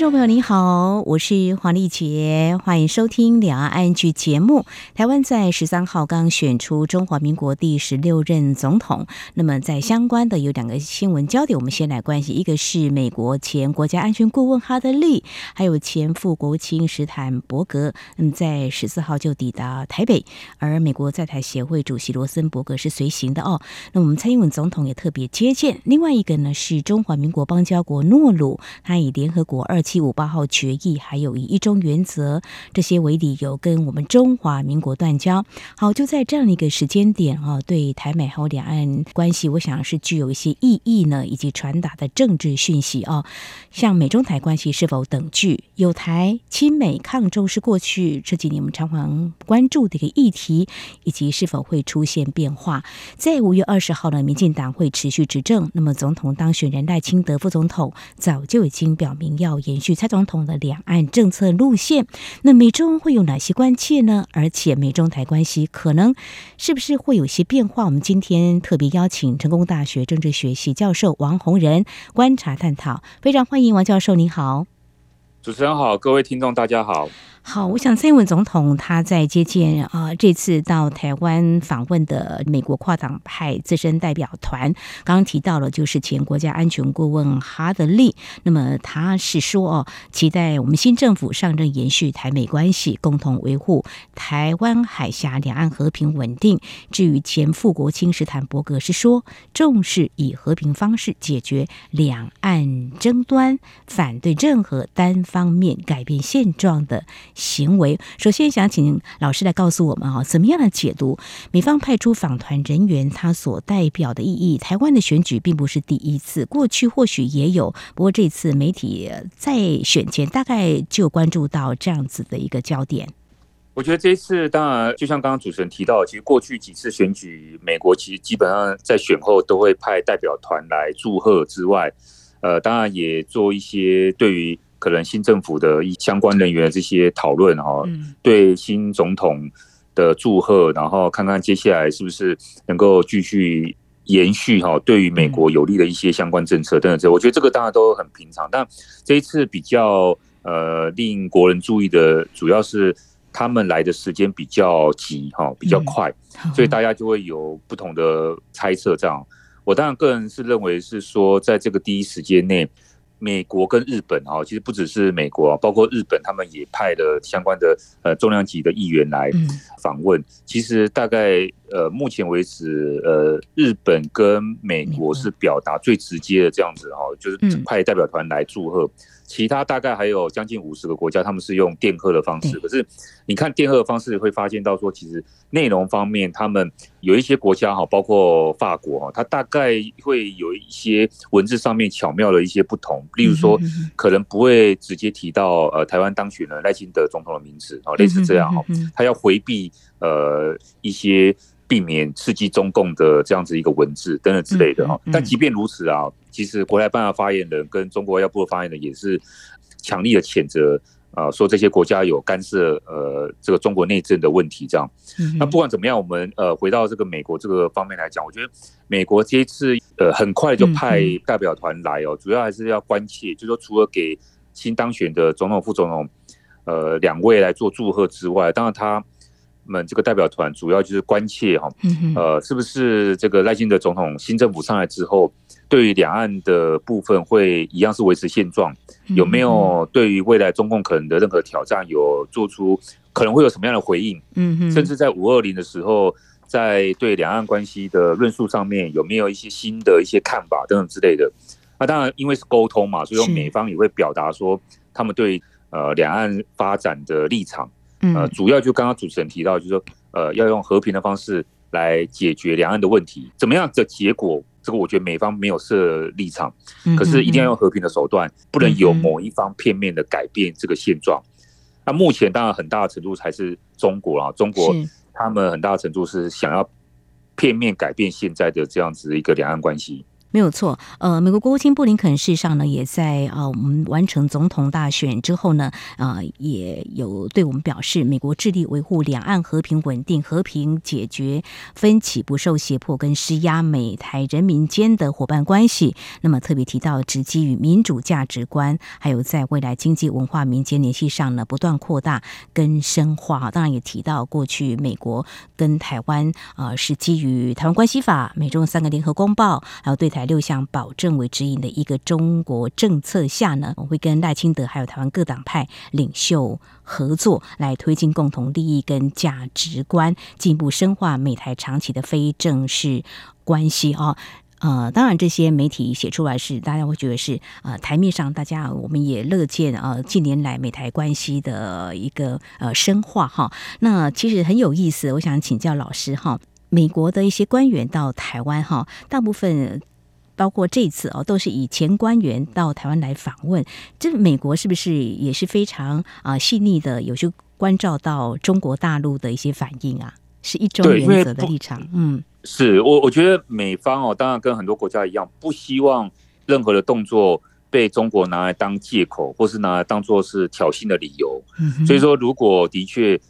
众朋友您好，我是黄丽杰，欢迎收听《两岸安局》节目。台湾在十三号刚选出中华民国第十六任总统，那么在相关的有两个新闻焦点，我们先来关心，一个是美国前国家安全顾问哈德利，还有前副国务卿史坦伯格，那么在十四号就抵达台北，而美国在台协会主席罗森伯格是随行的哦。那我们蔡英文总统也特别接见。另外一个呢是中华民国邦交国诺鲁，他以联合国二。七五八号决议，还有以一中原则这些为理由，跟我们中华民国断交。好，就在这样的一个时间点啊，对台美还有两岸关系，我想是具有一些意义呢，以及传达的政治讯息啊。像美中台关系是否等距？有台亲美抗中是过去这几年我们常常关注的一个议题，以及是否会出现变化？在五月二十号呢，民进党会持续执政，那么总统当选人赖清德副总统早就已经表明要延续蔡总统的两岸政策路线，那美中会有哪些关切呢？而且美中台关系可能是不是会有些变化？我们今天特别邀请成功大学政治学系教授王洪仁观察探讨，非常欢迎王教授，您好。主持人好，各位听众大家好。好，我想蔡英文总统他在接见啊、这次到台湾访问的美国跨党派资深代表团，刚刚提到了就是前国家安全顾问哈德利，那么他是说哦，期待我们新政府上任延续台美关系，共同维护台湾海峡两岸和平稳定。至于前副国卿史坦伯格是说，重视以和平方式解决两岸争端，反对任何单方面改变现状的。行为，首先想请老师来告诉我们啊，怎么样的解读美方派出访团人员他所代表的意义？台湾的选举并不是第一次，过去或许也有，不过这次媒体在选前大概就关注到这样子的一个焦点。我觉得这一次当然就像刚刚主持人提到，其实过去几次选举，美国其实基本上在选后都会派代表团来祝贺之外，呃，当然也做一些对于。可能新政府的相关人员的这些讨论哈，对新总统的祝贺，然后看看接下来是不是能够继续延续哈，对于美国有利的一些相关政策等等这，我觉得这个当然都很平常。但这一次比较呃令国人注意的，主要是他们来的时间比较急哈，比较快，所以大家就会有不同的猜测。这样，我当然个人是认为是说，在这个第一时间内。美国跟日本啊，其实不只是美国啊，包括日本，他们也派了相关的呃重量级的议员来访问。其实大概呃目前为止，呃日本跟美国是表达最直接的这样子哈，就是派代表团来祝贺。其他大概还有将近五十个国家，他们是用电贺的方式。可是你看电贺的方式，会发现到说，其实内容方面，他们有一些国家哈，包括法国哈，它大概会有一些文字上面巧妙的一些不同。例如说，可能不会直接提到呃台湾当选人赖清德总统的名字啊，类似这样哈，他要回避呃一些。避免刺激中共的这样子一个文字等等之类的哈，但即便如此啊，其实国台办的发言人跟中国外交部的发言人也是强力的谴责啊，说这些国家有干涉呃这个中国内政的问题这样。那不管怎么样，我们呃回到这个美国这个方面来讲，我觉得美国这一次呃很快就派代表团来哦，主要还是要关切，就是说除了给新当选的总统、副总统呃两位来做祝贺之外，当然他。们这个代表团主要就是关切哈，呃，是不是这个赖清德总统新政府上来之后，对于两岸的部分会一样是维持现状？有没有对于未来中共可能的任何挑战有做出可能会有什么样的回应？嗯，甚至在五二零的时候，在对两岸关系的论述上面有没有一些新的一些看法等等之类的？那当然，因为是沟通嘛，所以美方也会表达说他们对呃两岸发展的立场。呃，主要就刚刚主持人提到，就是说，呃，要用和平的方式来解决两岸的问题，怎么样的结果，这个我觉得美方没有设立场，可是一定要用和平的手段，不能有某一方片面的改变这个现状。那目前当然很大的程度还是中国啊，中国他们很大的程度是想要片面改变现在的这样子一个两岸关系。没有错，呃，美国国务卿布林肯事实上呢，也在呃我们完成总统大选之后呢，呃，也有对我们表示，美国致力维护两岸和平稳定、和平解决分歧、不受胁迫跟施压美台人民间的伙伴关系。那么特别提到，只基于民主价值观，还有在未来经济文化民间联系上呢，不断扩大跟深化。当然也提到，过去美国跟台湾呃是基于《台湾关系法》、美中三个联合公报，还有对台。六项保证为指引的一个中国政策下呢，我会跟赖清德还有台湾各党派领袖合作，来推进共同利益跟价值观，进一步深化美台长期的非正式关系啊。呃，当然这些媒体写出来是大家会觉得是呃台面上，大家我们也乐见呃近年来美台关系的一个呃深化哈。那其实很有意思，我想请教老师哈，美国的一些官员到台湾哈，大部分。包括这次哦，都是以前官员到台湾来访问，这美国是不是也是非常啊细腻的，有些关照到中国大陆的一些反应啊？是一中原则的立场。嗯，是我我觉得美方哦，当然跟很多国家一样，不希望任何的动作被中国拿来当借口，或是拿来当做是挑衅的理由。嗯，所以说如果的确。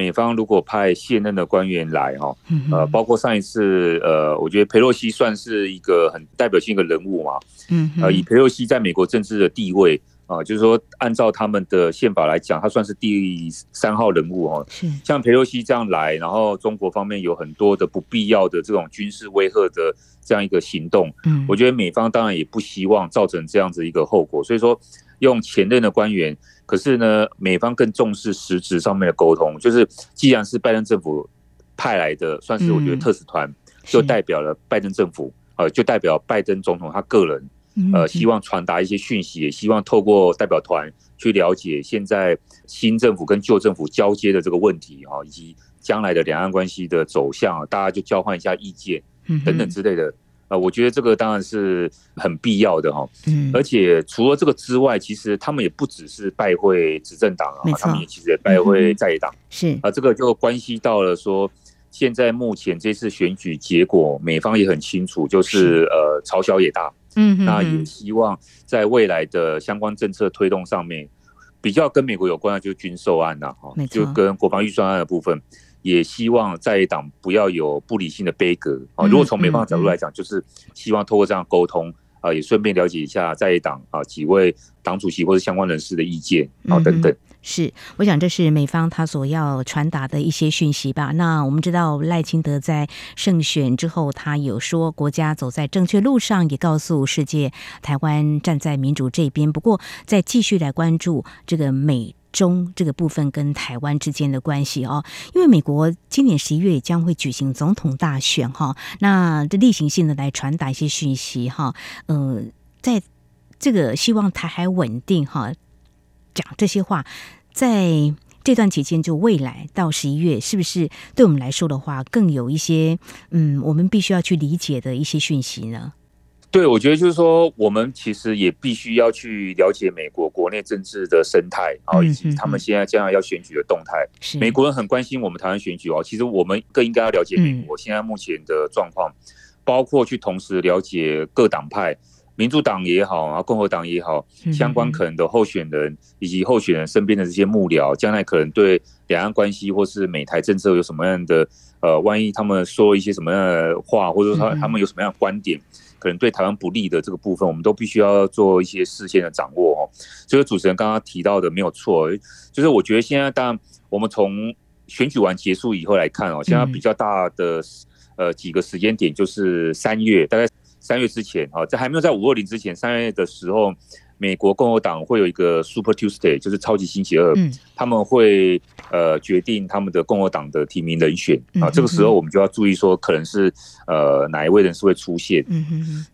美方如果派现任的官员来哈，呃，包括上一次，呃，我觉得佩洛西算是一个很代表性的人物嘛，嗯，呃，以佩洛西在美国政治的地位啊，就是说按照他们的宪法来讲，他算是第三号人物哦。像佩洛西这样来，然后中国方面有很多的不必要的这种军事威吓的这样一个行动，嗯，我觉得美方当然也不希望造成这样子一个后果，所以说用前任的官员。可是呢，美方更重视实质上面的沟通，就是既然是拜登政府派来的，算是我觉得特使团，就代表了拜登政府，呃，就代表拜登总统他个人，呃，希望传达一些讯息，也希望透过代表团去了解现在新政府跟旧政府交接的这个问题啊，以及将来的两岸关系的走向，大家就交换一下意见，等等之类的。呃，我觉得这个当然是很必要的哈。嗯，而且除了这个之外，其实他们也不只是拜会执政党啊，他们也其实也拜会在野党。是啊，这个就关系到了说，现在目前这次选举结果，美方也很清楚，就是呃，朝小野大。嗯，那也希望在未来的相关政策推动上面，比较跟美国有关的就是军售案呐，哈，就跟国防预算案的部分。也希望在野党不要有不理性的悲歌啊！如果从美方的角度来讲，就是希望透过这样沟通啊，也顺便了解一下在野党啊几位党主席或者相关人士的意见啊等等。是，我想这是美方他所要传达的一些讯息吧。那我们知道赖清德在胜选之后，他有说国家走在正确路上，也告诉世界台湾站在民主这边。不过，再继续来关注这个美。中这个部分跟台湾之间的关系哦，因为美国今年十一月将会举行总统大选哈，那这例行性的来传达一些讯息哈，呃，在这个希望台海稳定哈，讲这些话，在这段期间就未来到十一月，是不是对我们来说的话，更有一些嗯，我们必须要去理解的一些讯息呢？对，我觉得就是说，我们其实也必须要去了解美国国内政治的生态啊，以及他们现在将来要选举的动态。美国人很关心我们台湾选举哦，其实我们更应该要了解美国现在目前的状况，包括去同时了解各党派，民主党也好啊，共和党也好，相关可能的候选人以及候选人身边的这些幕僚，将来可能对两岸关系或是美台政策有什么样的呃，万一他们说一些什么样的话，或者说他他们有什么样的观点。可能对台湾不利的这个部分，我们都必须要做一些事先的掌握哦。所以主持人刚刚提到的没有错，就是我觉得现在当然我们从选举完结束以后来看哦，现在比较大的呃几个时间点就是三月，大概三月之前啊，在还没有在五二零之前，三月的时候。美国共和党会有一个 Super Tuesday，就是超级星期二，他们会呃决定他们的共和党的提名人选啊。这个时候我们就要注意说，可能是呃哪一位人士会出现。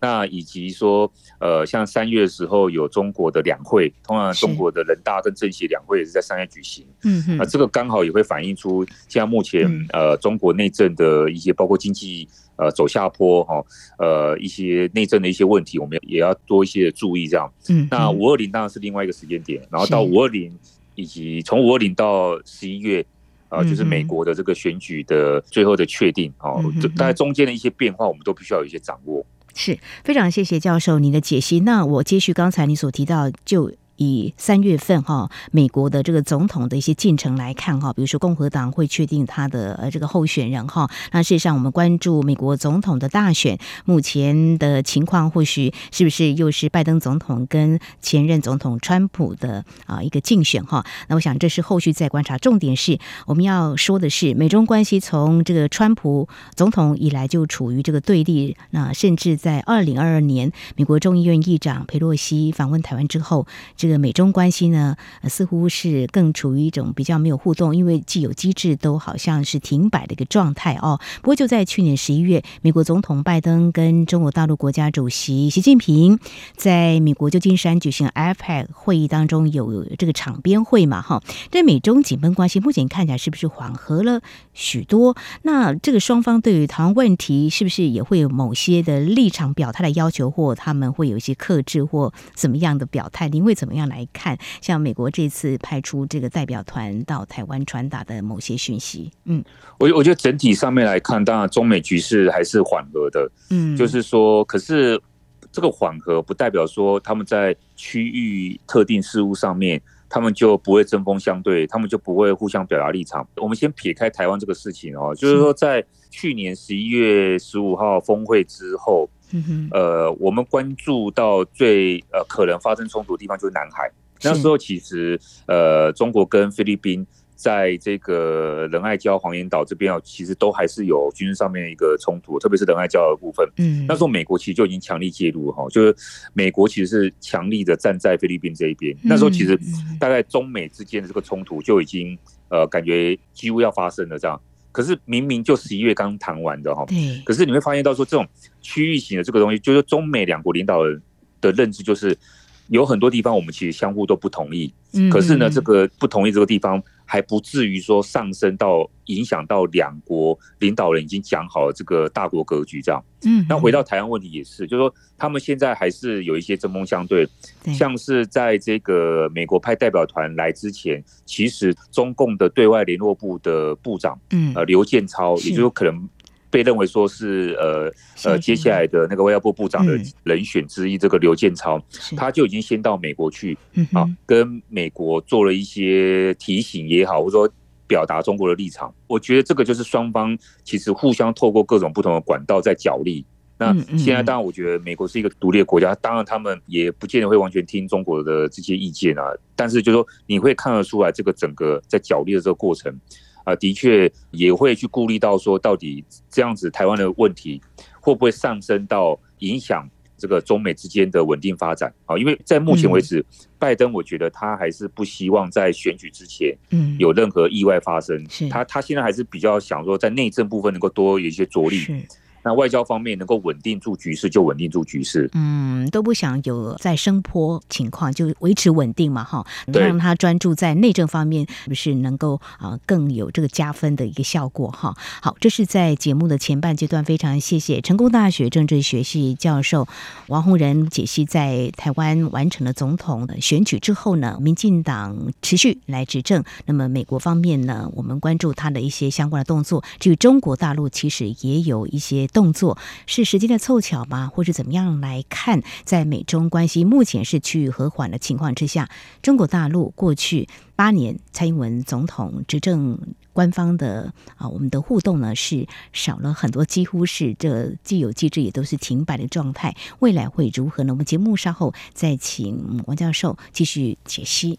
那以及说呃像三月的时候有中国的两会，通常中国的人大跟政协两会也是在三月举行。嗯，那这个刚好也会反映出现在目前呃中国内政的一些包括经济。呃，走下坡哈，呃，一些内政的一些问题，我们也要多一些注意这样。嗯，那五二零当然是另外一个时间点，然后到五二零以及从五二零到十一月，啊，就是美国的这个选举的最后的确定哦，大概中间的一些变化，我们都必须要有一些掌握。是非常谢谢教授您的解析。那我接续刚才你所提到，就。以三月份哈美国的这个总统的一些进程来看哈，比如说共和党会确定他的呃这个候选人哈。那事实上我们关注美国总统的大选，目前的情况或许是不是又是拜登总统跟前任总统川普的啊一个竞选哈？那我想这是后续再观察。重点是我们要说的是美中关系从这个川普总统以来就处于这个对立，那甚至在二零二二年美国众议院议长佩洛西访问台湾之后。这个美中关系呢，似乎是更处于一种比较没有互动，因为既有机制都好像是停摆的一个状态哦。不过就在去年十一月，美国总统拜登跟中国大陆国家主席习近平在美国旧金山举行 APEC 会议当中有这个场边会嘛，哈。这美中紧绷关系目前看起来是不是缓和了许多？那这个双方对于台湾问题是不是也会有某些的立场表态的要求，或他们会有一些克制或怎么样的表态？您会怎么样来看，像美国这次派出这个代表团到台湾传达的某些讯息，嗯，我我觉得整体上面来看，当然中美局势还是缓和的，嗯，就是说，可是这个缓和不代表说他们在区域特定事务上面，他们就不会针锋相对，他们就不会互相表达立场。我们先撇开台湾这个事情哦，就是说在去年十一月十五号峰会之后。嗯哼，呃，我们关注到最呃可能发生冲突的地方就是南海。那时候其实呃，中国跟菲律宾在这个仁爱礁、黄岩岛这边啊，其实都还是有军事上面的一个冲突，特别是仁爱礁的部分。嗯，那时候美国其实就已经强力介入哈，就是美国其实是强力的站在菲律宾这一边。那时候其实大概中美之间的这个冲突就已经呃感觉几乎要发生了这样。可是明明就十一月刚谈完的哈，对。可是你会发现到说，这种区域型的这个东西，就是中美两国领导人的认知，就是有很多地方我们其实相互都不同意。嗯。可是呢，这个不同意这个地方。还不至于说上升到影响到两国领导人已经讲好了这个大国格局这样。嗯，那回到台湾问题也是，就是说他们现在还是有一些针锋相对，像是在这个美国派代表团来之前，其实中共的对外联络部的部长，嗯，呃，刘建超，也就是可能。被认为说是呃呃接下来的那个外交部部长的人选之一，这个刘建超，他就已经先到美国去啊，跟美国做了一些提醒也好，或者说表达中国的立场。我觉得这个就是双方其实互相透过各种不同的管道在角力。那现在当然，我觉得美国是一个独立的国家，当然他们也不见得会完全听中国的这些意见啊。但是就是说你会看得出来，这个整个在角力的这个过程。啊，的确也会去顾虑到说，到底这样子台湾的问题会不会上升到影响这个中美之间的稳定发展啊？因为在目前为止，拜登我觉得他还是不希望在选举之前，嗯，有任何意外发生。他他现在还是比较想说，在内政部分能够多有一些着力。那外交方面能够稳定住局势，就稳定住局势。嗯，都不想有再升坡情况，就维持稳定嘛，哈。让他专注在内政方面，是不是能够啊更有这个加分的一个效果？哈，好，这是在节目的前半阶段，非常谢谢成功大学政治学系教授王洪仁解析，在台湾完成了总统的选举之后呢，民进党持续来执政。那么美国方面呢，我们关注他的一些相关的动作。至于中国大陆，其实也有一些。动作是时间的凑巧吗？或者怎么样来看？在美中关系目前是趋于和缓的情况之下，中国大陆过去八年蔡英文总统执政，官方的啊，我们的互动呢是少了很多，几乎是这既有机制也都是停摆的状态。未来会如何呢？我们节目稍后再请王教授继续解析。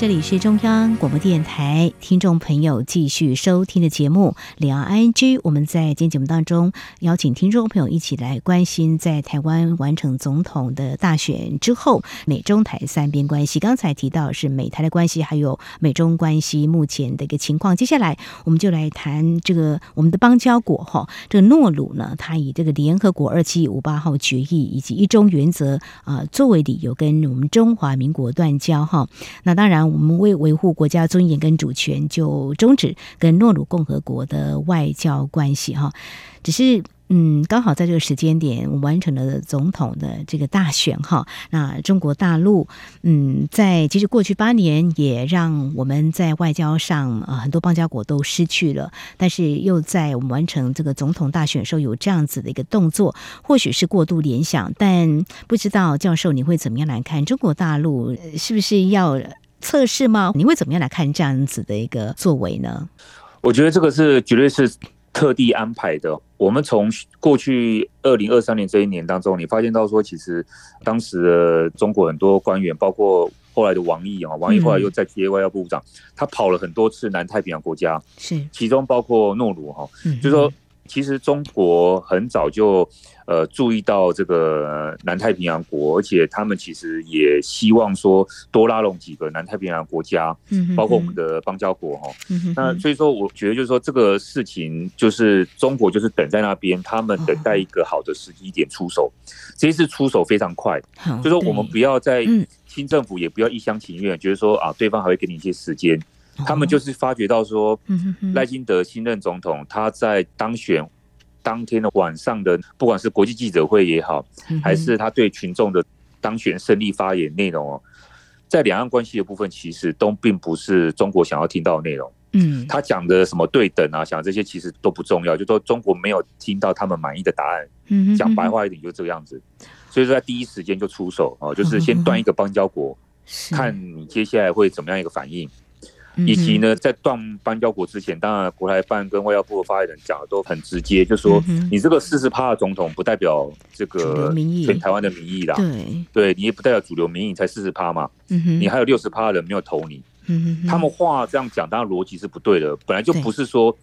这里是中央广播电台听众朋友继续收听的节目《聊 I N G》。我们在今天节目当中邀请听众朋友一起来关心，在台湾完成总统的大选之后，美中台三边关系。刚才提到是美台的关系，还有美中关系目前的一个情况。接下来我们就来谈这个我们的邦交国哈，这个诺鲁呢，它以这个联合国二七五八号决议以及一中原则啊作为理由，跟我们中华民国断交哈。那当然。我们为维护国家尊严跟主权就终止跟诺鲁共和国的外交关系哈。只是嗯，刚好在这个时间点完成了总统的这个大选哈。那中国大陆嗯，在其实过去八年也让我们在外交上啊很多邦交国都失去了，但是又在我们完成这个总统大选时候有这样子的一个动作，或许是过度联想，但不知道教授你会怎么样来看中国大陆是不是要？测试吗？你会怎么样来看这样子的一个作为呢？我觉得这个是绝对是特地安排的。我们从过去二零二三年这一年当中，你发现到说，其实当时的中国很多官员，包括后来的王毅啊，王毅后来又在接外交部长，他跑了很多次南太平洋国家，是其中包括诺鲁哈，就是说。其实中国很早就呃注意到这个南太平洋国，而且他们其实也希望说多拉拢几个南太平洋国家，嗯包括我们的邦交国哈。那所以说，我觉得就是说这个事情就是中国就是等在那边，他们等待一个好的时机点出手。这一次出手非常快，就是说我们不要在新政府也不要一厢情愿，觉得说啊对方还会给你一些时间。他们就是发觉到说，赖金德新任总统，他在当选当天的晚上的，不管是国际记者会也好，还是他对群众的当选胜利发言内容哦，在两岸关系的部分，其实都并不是中国想要听到的内容。嗯，他讲的什么对等啊，讲这些其实都不重要，就说中国没有听到他们满意的答案。嗯，讲白话一点就这个样子，所以说在第一时间就出手哦，就是先断一个邦交国，看你接下来会怎么样一个反应。以及呢，在断邦交国之前，当然国台办跟外交部的发言人讲的都很直接，就说你这个四十趴的总统不代表这个全台湾的民意啦，对，对你也不代表主流民意，才四十趴嘛，你还有六十趴的人没有投你，他们话这样讲，当然逻辑是不对的，本来就不是说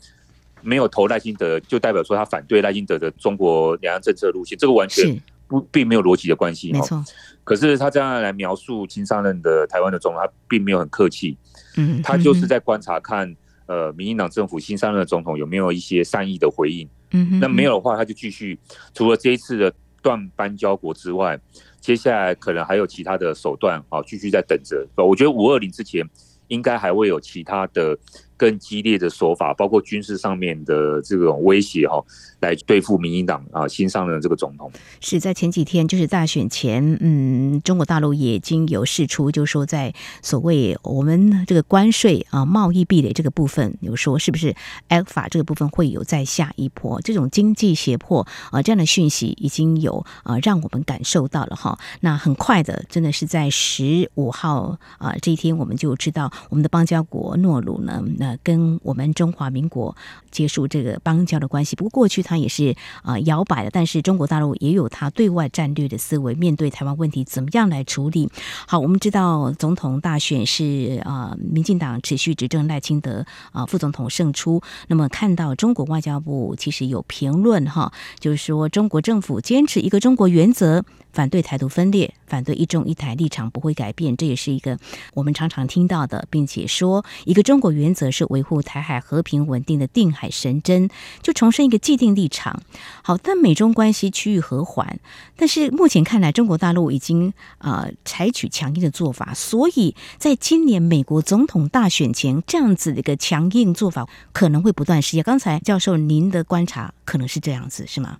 没有投赖清德就代表说他反对赖清德的中国两岸政策路线，这个完全不并没有逻辑的关系，没错。可是他这样来描述新上任的台湾的总统，他并没有很客气。嗯，他就是在观察看，呃，民进党政府新上任的总统有没有一些善意的回应。嗯，那没有的话，他就继续除了这一次的断班交国之外，接下来可能还有其他的手段啊，继续在等着。我觉得五二零之前应该还会有其他的。更激烈的手法，包括军事上面的这种威胁哈，来对付民进党啊新上任这个总统。是在前几天，就是大选前，嗯，中国大陆也已经有释出，就说在所谓我们这个关税啊、贸易壁垒这个部分，有说是不是 Alpha 这个部分会有再下一波这种经济胁迫啊这样的讯息，已经有啊让我们感受到了哈。那很快的，真的是在十五号啊这一天，我们就知道我们的邦交国诺鲁呢。呃，跟我们中华民国结束这个邦交的关系，不过过去他也是啊摇摆的，但是中国大陆也有他对外战略的思维，面对台湾问题怎么样来处理？好，我们知道总统大选是啊，民进党持续执政赖清德啊副总统胜出。那么看到中国外交部其实有评论哈，就是说中国政府坚持一个中国原则。反对台独分裂，反对一中一台立场不会改变，这也是一个我们常常听到的，并且说一个中国原则是维护台海和平稳定的定海神针，就重申一个既定立场。好，但美中关系趋于和缓，但是目前看来，中国大陆已经啊、呃、采取强硬的做法，所以在今年美国总统大选前，这样子的一个强硬做法可能会不断实现。刚才教授您的观察可能是这样子，是吗？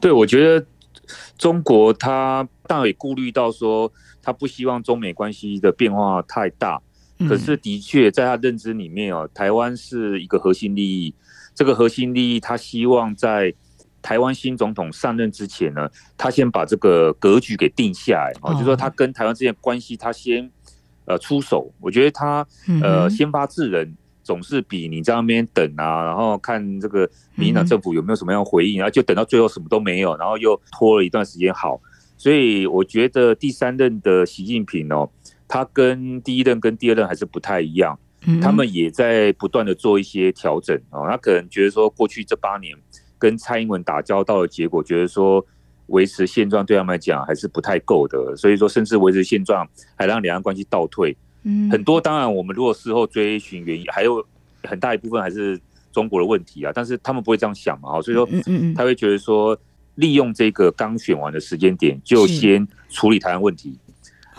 对，我觉得。中国他当然也顾虑到说，他不希望中美关系的变化太大。可是的确，在他认知里面哦，台湾是一个核心利益。这个核心利益，他希望在台湾新总统上任之前呢，他先把这个格局给定下来哦，就是说他跟台湾之间关系，他先呃出手。我觉得他呃先发制人。总是比你在那边等啊，然后看这个民进党政府有没有什么样回应，然后就等到最后什么都没有，然后又拖了一段时间好。所以我觉得第三任的习近平哦，他跟第一任跟第二任还是不太一样，他们也在不断的做一些调整哦。他可能觉得说，过去这八年跟蔡英文打交道的结果，觉得说维持现状对他们来讲还是不太够的，所以说甚至维持现状还让两岸关系倒退。嗯，很多当然我们如果事后追寻原因，还有很大一部分还是中国的问题啊。但是他们不会这样想嘛，所以说他会觉得说。利用这个刚选完的时间点，就先处理台湾问题。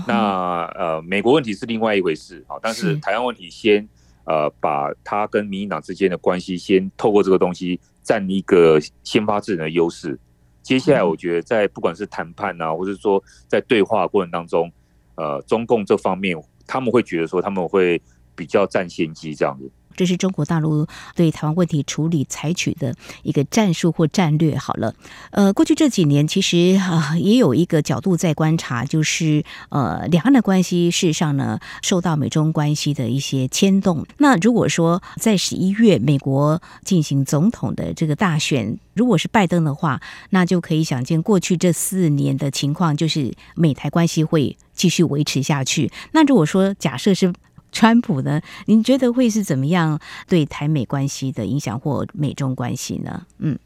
那呃，美国问题是另外一回事啊。但是台湾问题先呃，把他跟民进党之间的关系先透过这个东西占一个先发制人的优势。接下来，我觉得在不管是谈判啊，或者说在对话过程当中，呃，中共这方面他们会觉得说他们会比较占先机这样子。这是中国大陆对台湾问题处理采取的一个战术或战略。好了，呃，过去这几年其实啊，也有一个角度在观察，就是呃，两岸的关系事实上呢，受到美中关系的一些牵动。那如果说在十一月美国进行总统的这个大选，如果是拜登的话，那就可以想见过去这四年的情况，就是美台关系会继续维持下去。那如果说假设是川普呢？您觉得会是怎么样对台美关系的影响或美中关系呢？嗯，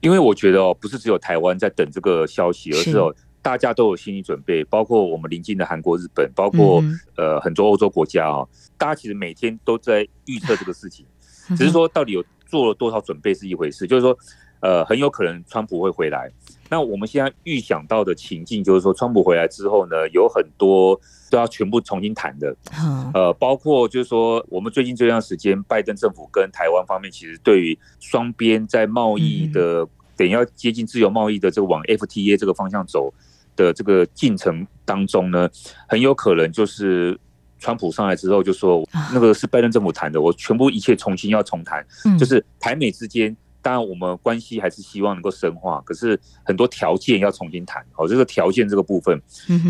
因为我觉得哦，不是只有台湾在等这个消息，而是哦，大家都有心理准备，包括我们邻近的韩国、日本，包括、嗯、呃很多欧洲国家啊、哦，大家其实每天都在预测这个事情，只是说到底有做了多少准备是一回事，就是说呃很有可能川普会回来。那我们现在预想到的情境就是说，川普回来之后呢，有很多都要全部重新谈的，呃，包括就是说，我们最近这段时间，拜登政府跟台湾方面其实对于双边在贸易的等于要接近自由贸易的这个往 FTA 这个方向走的这个进程当中呢，很有可能就是川普上来之后就说，那个是拜登政府谈的，我全部一切重新要重谈，就是台美之间。当然，我们关系还是希望能够深化，可是很多条件要重新谈。好，这个条件这个部分，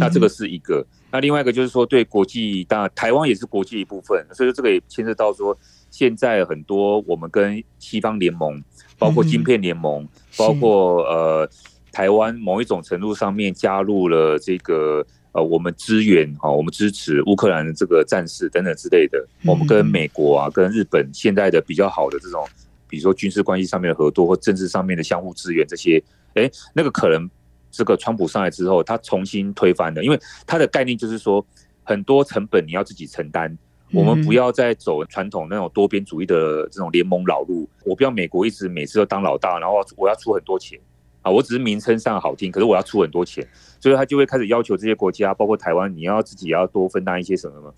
那这个是一个。那另外一个就是说，对国际，当然台湾也是国际一部分，所以说这个也牵涉到说，现在很多我们跟西方联盟，包括晶片联盟，包括呃台湾某一种程度上面加入了这个呃我们支援啊，我们支持乌克兰的这个战士等等之类的。我们跟美国啊，跟日本现在的比较好的这种。比如说军事关系上面的合作或政治上面的相互支援这些，哎，那个可能这个川普上来之后，他重新推翻的，因为他的概念就是说，很多成本你要自己承担，我们不要再走传统那种多边主义的这种联盟老路，我不要美国一直每次都当老大，然后我要出很多钱。啊，我只是名称上好听，可是我要出很多钱，所以他就会开始要求这些国家，包括台湾，你要自己要多分担一些什么，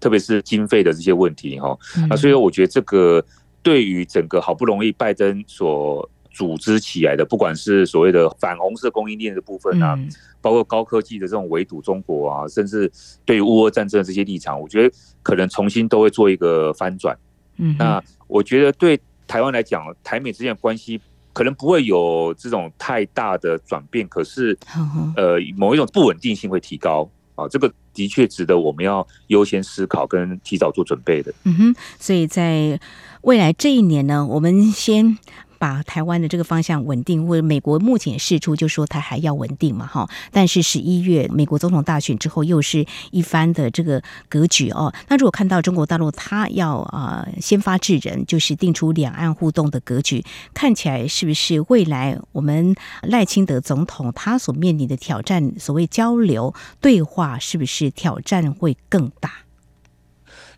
特别是经费的这些问题哈，啊，所以我觉得这个。对于整个好不容易拜登所组织起来的，不管是所谓的反红色供应链的部分啊，包括高科技的这种围堵中国啊，甚至对于乌俄战争的这些立场，我觉得可能重新都会做一个翻转。嗯，那我觉得对台湾来讲，台美之间的关系可能不会有这种太大的转变，可是呃，某一种不稳定性会提高。啊，这个的确值得我们要优先思考跟提早做准备的。嗯哼，所以在未来这一年呢，我们先。把台湾的这个方向稳定，或者美国目前试出就说它还要稳定嘛，哈。但是十一月美国总统大选之后，又是一番的这个格局哦。那如果看到中国大陆它要啊先发制人，就是定出两岸互动的格局，看起来是不是未来我们赖清德总统他所面临的挑战，所谓交流对话，是不是挑战会更大？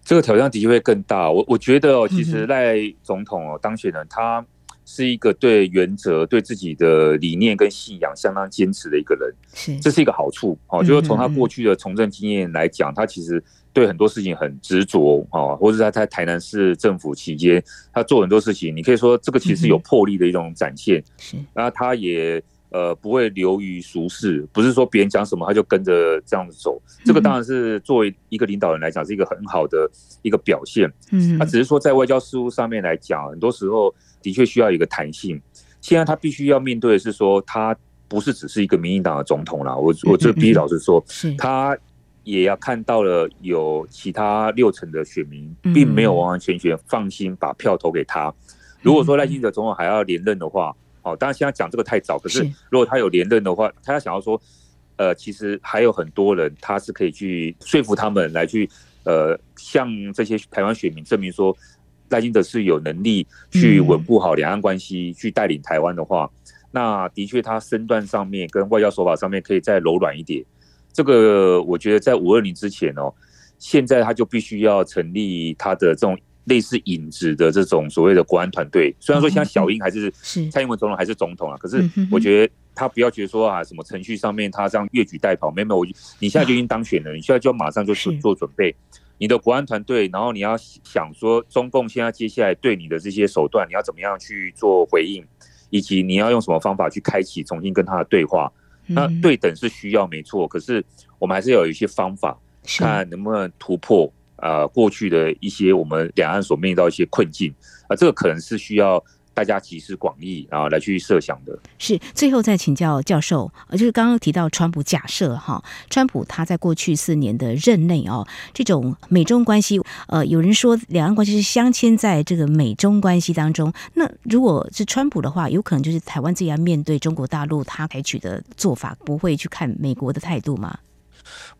这个挑战的确会更大。我我觉得哦，其实赖总统哦当选人他。是一个对原则、对自己的理念跟信仰相当坚持的一个人，是这是一个好处哦。就是从他过去的从政经验来讲，他其实对很多事情很执着哦，或者他在台南市政府期间，他做很多事情，你可以说这个其实有魄力的一种展现。是，那他也呃不会流于俗世，不是说别人讲什么他就跟着这样子走。这个当然是作为一个领导人来讲是一个很好的一个表现。嗯，他只是说在外交事务上面来讲，很多时候。的确需要一个弹性。现在他必须要面对的是说，他不是只是一个民进党的总统了。我我这必须老实说，他也要看到了有其他六成的选民并没有完完全全放心把票投给他。如果说赖清德总统还要连任的话，哦，当然现在讲这个太早。可是如果他有连任的话，他要想要说，呃，其实还有很多人，他是可以去说服他们来去，呃，向这些台湾选民证明说，赖清德是有能力去稳固好两岸关系，去带领台湾的话，那的确他身段上面跟外交手法上面可以再柔软一点。这个我觉得在五二零之前哦，现在他就必须要成立他的这种。类似影子的这种所谓的国安团队，虽然说像小英还是蔡英文总统还是总统啊，可是我觉得他不要觉得说啊，什么程序上面他这样越举代跑，没有没有，你现在就已经当选了，你现在就要马上就做做准备，你的国安团队，然后你要想说中共现在接下来对你的这些手段，你要怎么样去做回应，以及你要用什么方法去开启重新跟他的对话，那对等是需要没错，可是我们还是要有一些方法，看能不能突破。呃，过去的一些我们两岸所面临到一些困境。啊，这个可能是需要大家集思广益啊来去设想的。是，最后再请教教授，呃，就是刚刚提到川普假设哈，川普他在过去四年的任内哦，这种美中关系，呃，有人说两岸关系是镶嵌在这个美中关系当中。那如果是川普的话，有可能就是台湾自己要面对中国大陆，他采取的做法不会去看美国的态度吗？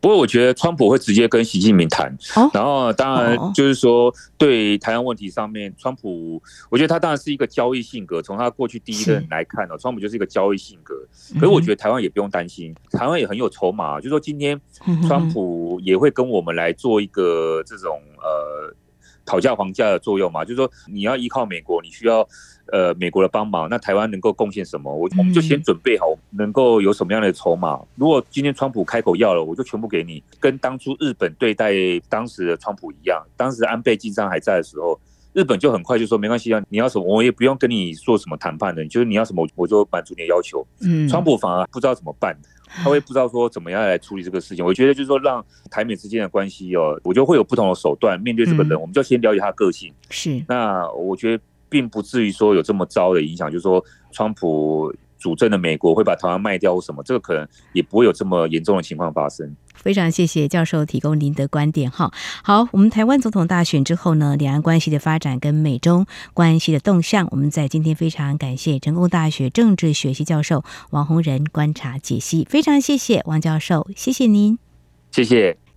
不过，我觉得川普会直接跟习近平谈，然后当然就是说，对台湾问题上面，川普，我觉得他当然是一个交易性格。从他过去第一任来看呢，川普就是一个交易性格。可是我觉得台湾也不用担心，台湾也很有筹码。就是说，今天川普也会跟我们来做一个这种呃讨价还价的作用嘛。就是说，你要依靠美国，你需要。呃，美国的帮忙，那台湾能够贡献什么？我我们就先准备好，能够有什么样的筹码。如果今天川普开口要了，我就全部给你。跟当初日本对待当时的川普一样，当时安倍晋三还在的时候，日本就很快就说没关系啊，你要什么我也不用跟你做什么谈判的，就是你要什么我就满足你的要求。嗯，川普反而不知道怎么办，他会不知道说怎么样来处理这个事情。我觉得就是说，让台美之间的关系哦，我觉得会有不同的手段面对这个人，我们就先了解他的个性。是，那我觉得。并不至于说有这么糟的影响，就是说，川普主政的美国会把台湾卖掉或什么，这个可能也不会有这么严重的情况发生。非常谢谢教授提供您的观点哈。好，我们台湾总统大选之后呢，两岸关系的发展跟美中关系的动向，我们在今天非常感谢成功大学政治学系教授王洪仁观察解析，非常谢谢王教授，谢谢您，谢谢。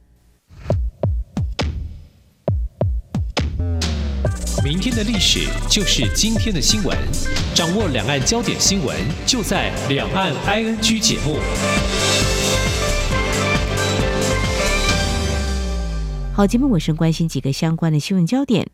明天的历史就是今天的新闻，掌握两岸焦点新闻就在《两岸 ING》节目。好，节目尾声关心几个相关的新闻焦点。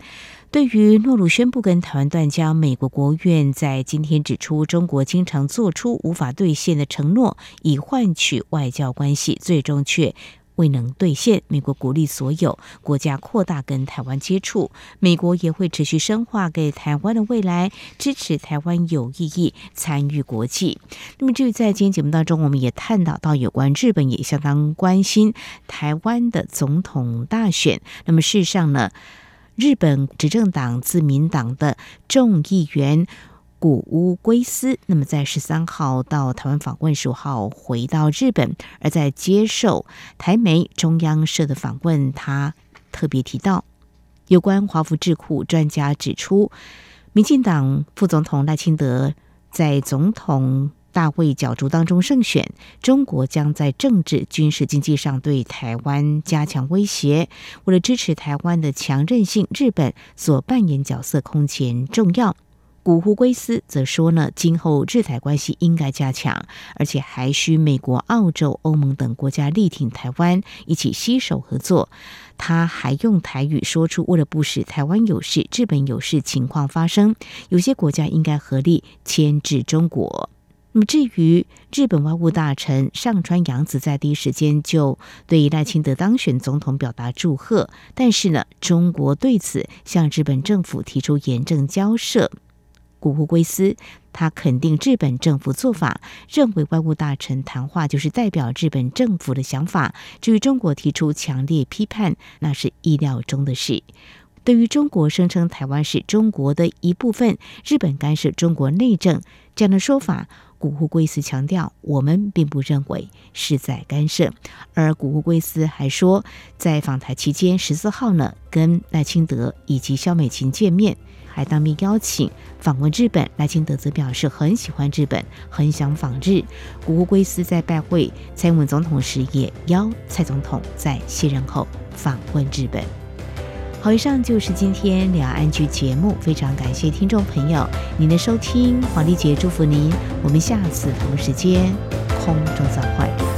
对于诺鲁宣布跟台湾断交，美国国务院在今天指出，中国经常做出无法兑现的承诺，以换取外交关系，最终却未能兑现，美国鼓励所有国家扩大跟台湾接触，美国也会持续深化给台湾的未来，支持台湾有意义参与国际。那么，至于在今天节目当中，我们也探讨到有关日本也相当关心台湾的总统大选。那么，事实上呢，日本执政党自民党的众议员。谷屋圭司，那么在十三号到台湾访问，十五号回到日本。而在接受台媒中央社的访问，他特别提到，有关华府智库专家指出，民进党副总统赖清德在总统大会角逐当中胜选，中国将在政治、军事、经济上对台湾加强威胁。为了支持台湾的强韧性，日本所扮演角色空前重要。谷屋圭司则说呢，今后日台关系应该加强，而且还需美国、澳洲、欧盟等国家力挺台湾，一起携手合作。他还用台语说出，为了不使台湾有事、日本有事情况发生，有些国家应该合力牵制中国。那么，至于日本外务大臣上川阳子在第一时间就对赖清德当选总统表达祝贺，但是呢，中国对此向日本政府提出严正交涉。谷户圭司，他肯定日本政府做法，认为外务大臣谈话就是代表日本政府的想法。至于中国提出强烈批判，那是意料中的事。对于中国声称台湾是中国的一部分，日本干涉中国内政这样的说法，谷户圭司强调，我们并不认为是在干涉。而谷户圭司还说，在访台期间，十四号呢，跟赖清德以及萧美琴见面。还当面邀请访问日本。赖清德则表示很喜欢日本，很想访日。古乌圭司在拜会蔡英文总统时，也邀蔡总统在卸任后访问日本。好，以上就是今天两岸 ING 节目，非常感谢听众朋友您的收听，黄丽姐祝福您，我们下次同时间空中再会。